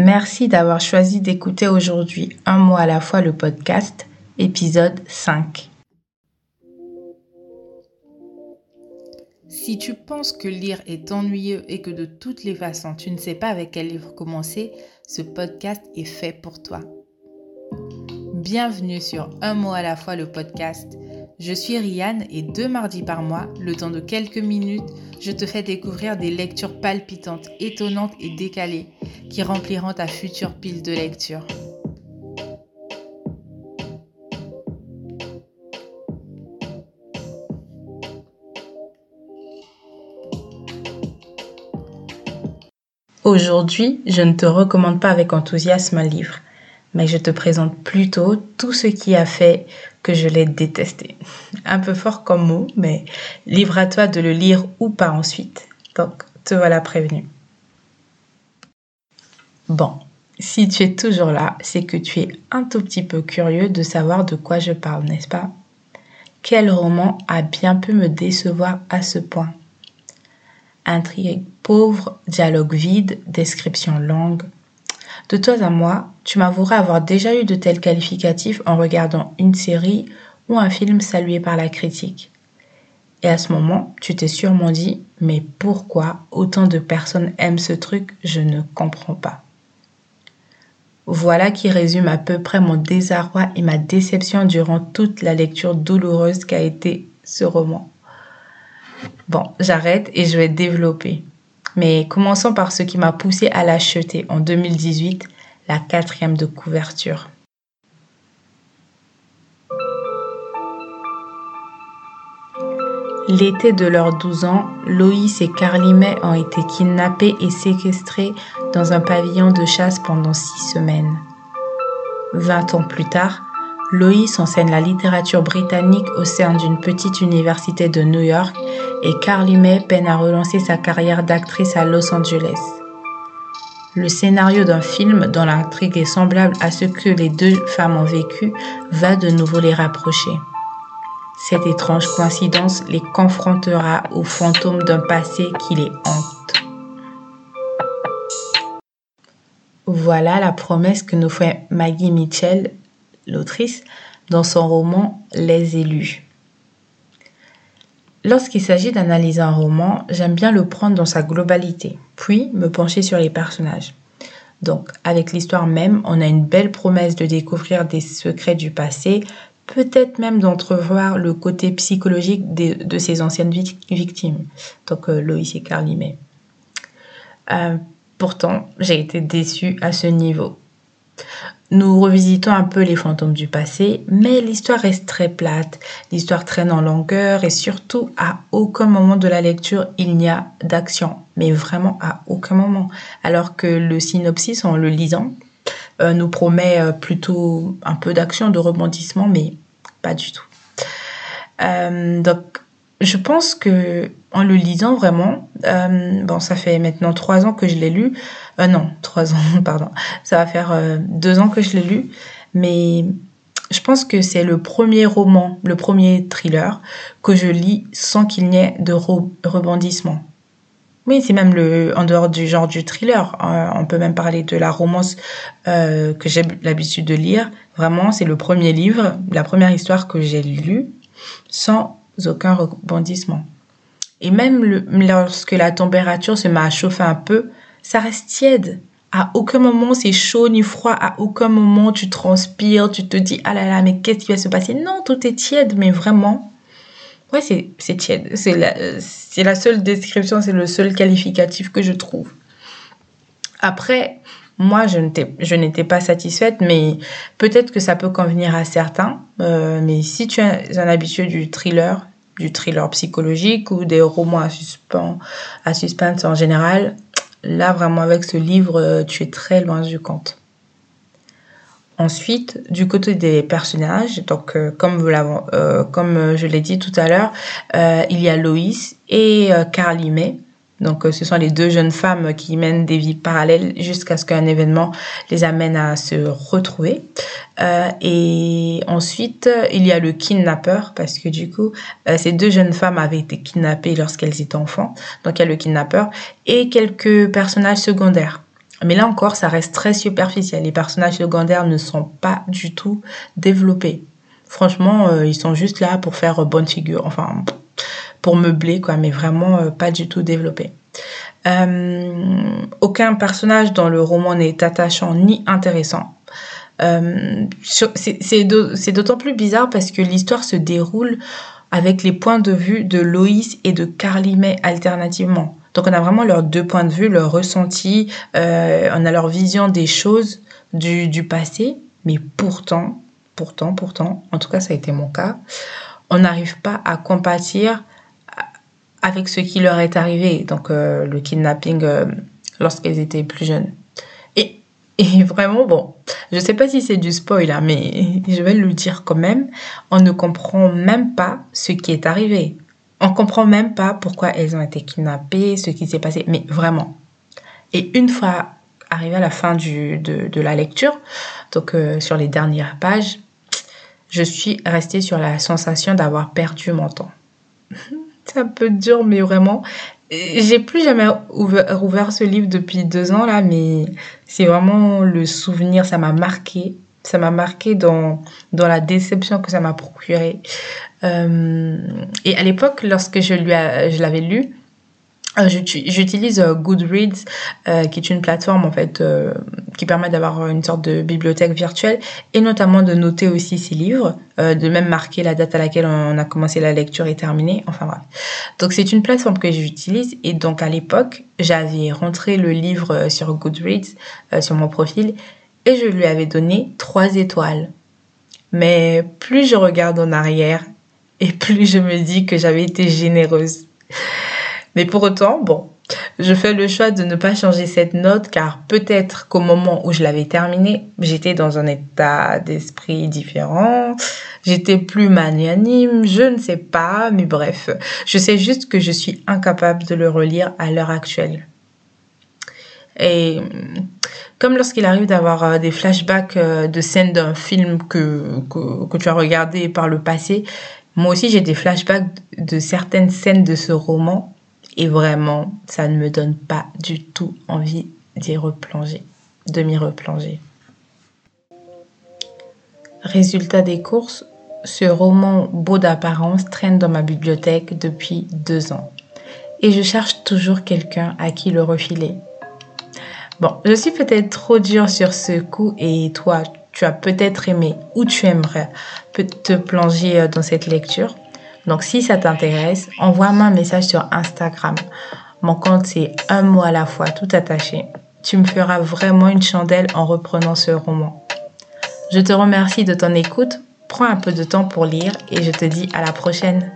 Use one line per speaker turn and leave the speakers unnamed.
Merci d'avoir choisi d'écouter aujourd'hui un mois à la fois le podcast, épisode 5. Si tu penses que lire est ennuyeux et que de toutes les façons tu ne sais pas avec quel livre commencer, ce podcast est fait pour toi. Bienvenue sur Un mot à la fois le podcast. Je suis Rianne et deux mardis par mois, le temps de quelques minutes, je te fais découvrir des lectures palpitantes, étonnantes et décalées qui rempliront ta future pile de lecture. Aujourd'hui, je ne te recommande pas avec enthousiasme un livre, mais je te présente plutôt tout ce qui a fait que je l'ai détesté. Un peu fort comme mot, mais livre à toi de le lire ou pas ensuite. Donc, te voilà prévenu. Bon, si tu es toujours là, c'est que tu es un tout petit peu curieux de savoir de quoi je parle, n'est-ce pas? Quel roman a bien pu me décevoir à ce point? Intrigue pauvre, dialogue vide, description longue. De toi à moi, tu m'avoueras avoir déjà eu de tels qualificatifs en regardant une série ou un film salué par la critique. Et à ce moment, tu t'es sûrement dit, mais pourquoi autant de personnes aiment ce truc, je ne comprends pas. Voilà qui résume à peu près mon désarroi et ma déception durant toute la lecture douloureuse qu'a été ce roman. Bon, j'arrête et je vais développer. Mais commençons par ce qui m'a poussé à l'acheter en 2018, la quatrième de couverture. L'été de leurs 12 ans, Loïs et Carly ont été kidnappés et séquestrés dans un pavillon de chasse pendant six semaines. Vingt ans plus tard, Loïs enseigne la littérature britannique au sein d'une petite université de New York et Carly May peine à relancer sa carrière d'actrice à Los Angeles. Le scénario d'un film dont l'intrigue est semblable à ce que les deux femmes ont vécu va de nouveau les rapprocher. Cette étrange coïncidence les confrontera aux fantômes d'un passé qui les hante. Voilà la promesse que nous fait Maggie Mitchell l'autrice, dans son roman Les élus. Lorsqu'il s'agit d'analyser un roman, j'aime bien le prendre dans sa globalité, puis me pencher sur les personnages. Donc, avec l'histoire même, on a une belle promesse de découvrir des secrets du passé, peut-être même d'entrevoir le côté psychologique de, ces anciennes victimes, donc euh, Loïs et Carly May. Euh, pourtant, j'ai été déçue à ce niveau. Nous revisitons un peu les fantômes du passé, mais l'histoire reste très plate, l'histoire traîne en longueur et surtout à aucun moment de la lecture il n'y a d'action, mais vraiment à aucun moment. Alors que le synopsis en le lisant nous promet euh, plutôt un peu d'action, de rebondissement, mais pas du tout. Euh, donc je pense que en le lisant vraiment, euh, bon, ça fait maintenant trois ans que je l'ai lu. Euh, non, trois ans, pardon. Ça va faire euh, deux ans que je l'ai lu. Mais je pense que c'est le premier roman, le premier thriller que je lis sans qu'il n'y ait de rebondissement. Oui, c'est même le, en dehors du genre du thriller. on peut même parler de la romance que j'ai l'habitude de lire. Vraiment, c'est le premier livre, la première histoire que j'ai lue sans aucun rebondissement. Et même lorsque la température se met à chauffer un peu, ça reste tiède. À aucun moment c'est chaud ni froid, à aucun moment tu transpires, tu te dis ah là là, mais qu'est-ce qui va se passer? Non, tout est tiède, mais vraiment, ouais, c'est tiède. C'est la, seule description, c'est le seul qualificatif que je trouve. Après, moi, je n'étais pas satisfaite, mais peut-être que ça peut convenir à certains. Euh, mais si tu es un habitué du thriller, du thriller psychologique ou des romans à suspense, à suspense en général, là vraiment avec ce livre, tu es très loin du compte. Ensuite, du côté des personnages, donc euh, comme, comme je l'ai dit tout à l'heure, il y a Loïs et Carly May. Donc, euh, ce sont les deux jeunes femmes qui mènent des vies parallèles jusqu'à ce qu'un événement les amène à se retrouver. Euh, et ensuite, il y a le kidnappeur, parce que du coup, euh, ces deux jeunes femmes avaient été kidnappées lorsqu'elles étaient enfants. Donc, il y a le kidnappeur et quelques personnages secondaires. Mais là encore, ça reste très superficiel. Les personnages secondaires ne sont pas du tout développés. Franchement, euh, ils sont juste là pour faire bonne figure, enfin, pour meubler, quoi, mais vraiment euh, pas du tout développés. Euh, aucun personnage dans le roman n'est attachant ni intéressant. c'est d'autant plus bizarre parce que l'histoire se déroule avec les points de vue de Loïs et de Carly May alternativement. Donc on a vraiment leurs deux points de vue, leurs ressentis, euh, on a leur vision des choses du, passé, mais pourtant, pourtant, pourtant, en tout cas ça a été mon cas, on n'arrive pas à compatir avec ce qui leur est arrivé, donc euh, le kidnapping euh, lorsqu'elles étaient plus jeunes. Et, vraiment, bon, je sais pas si c'est du spoil, hein, mais je vais le dire quand même, on ne comprend même pas ce qui est arrivé. On comprend même pas pourquoi elles ont été kidnappées, ce qui s'est passé, mais vraiment. Et une fois arrivé à la fin de, la lecture, donc euh, sur les dernières pages, je suis restée sur la sensation d'avoir perdu mon temps. c'est un peu dur, mais vraiment, j'ai plus jamais ouvert, ouvert, ce livre depuis deux ans là, mais c'est vraiment le souvenir, ça m'a marqué. Ça m'a marqué dans, dans la déception que ça m'a procuré. Euh, et à l'époque, lorsque je lui je l'avais lu, euh, J'utilise euh, Goodreads, qui est une plateforme en fait qui permet d'avoir une sorte de bibliothèque virtuelle et notamment de noter aussi ses livres, de même marquer la date à laquelle on a commencé la lecture et terminé. Enfin bref. Donc c'est une plateforme que j'utilise et donc à l'époque j'avais rentré le livre sur Goodreads sur mon profil et je lui avais donné trois étoiles. Mais plus je regarde en arrière et plus je me dis que j'avais été généreuse. Mais pour autant, bon, je fais le choix de ne pas changer cette note car peut-être qu'au moment où je l'avais terminée, j'étais dans un état d'esprit différent, j'étais plus magnanime, je ne sais pas, mais bref, je sais juste que je suis incapable de le relire à l'heure actuelle. Et comme lorsqu'il arrive d'avoir euh, des flashbacks euh, de scènes d'un film que, que, que, tu as regardé par le passé, moi aussi j'ai des flashbacks de certaines scènes de ce roman et vraiment, ça ne me donne pas du tout envie d'y replonger, de m'y replonger. Résultat des courses, ce roman beau d'apparence traîne dans ma bibliothèque depuis deux ans. Et je cherche toujours quelqu'un à qui le refiler. Bon, je suis peut-être trop dure sur ce coup et toi, tu as peut-être aimé ou tu aimerais te plonger dans cette lecture. Donc si ça t'intéresse, envoie-moi un message sur Instagram. Mon compte c'est un mot à la fois, tout attaché. Tu me feras vraiment une chandelle en reprenant ce roman. Je te remercie de ton écoute. Prends un peu de temps pour lire et je te dis à la prochaine.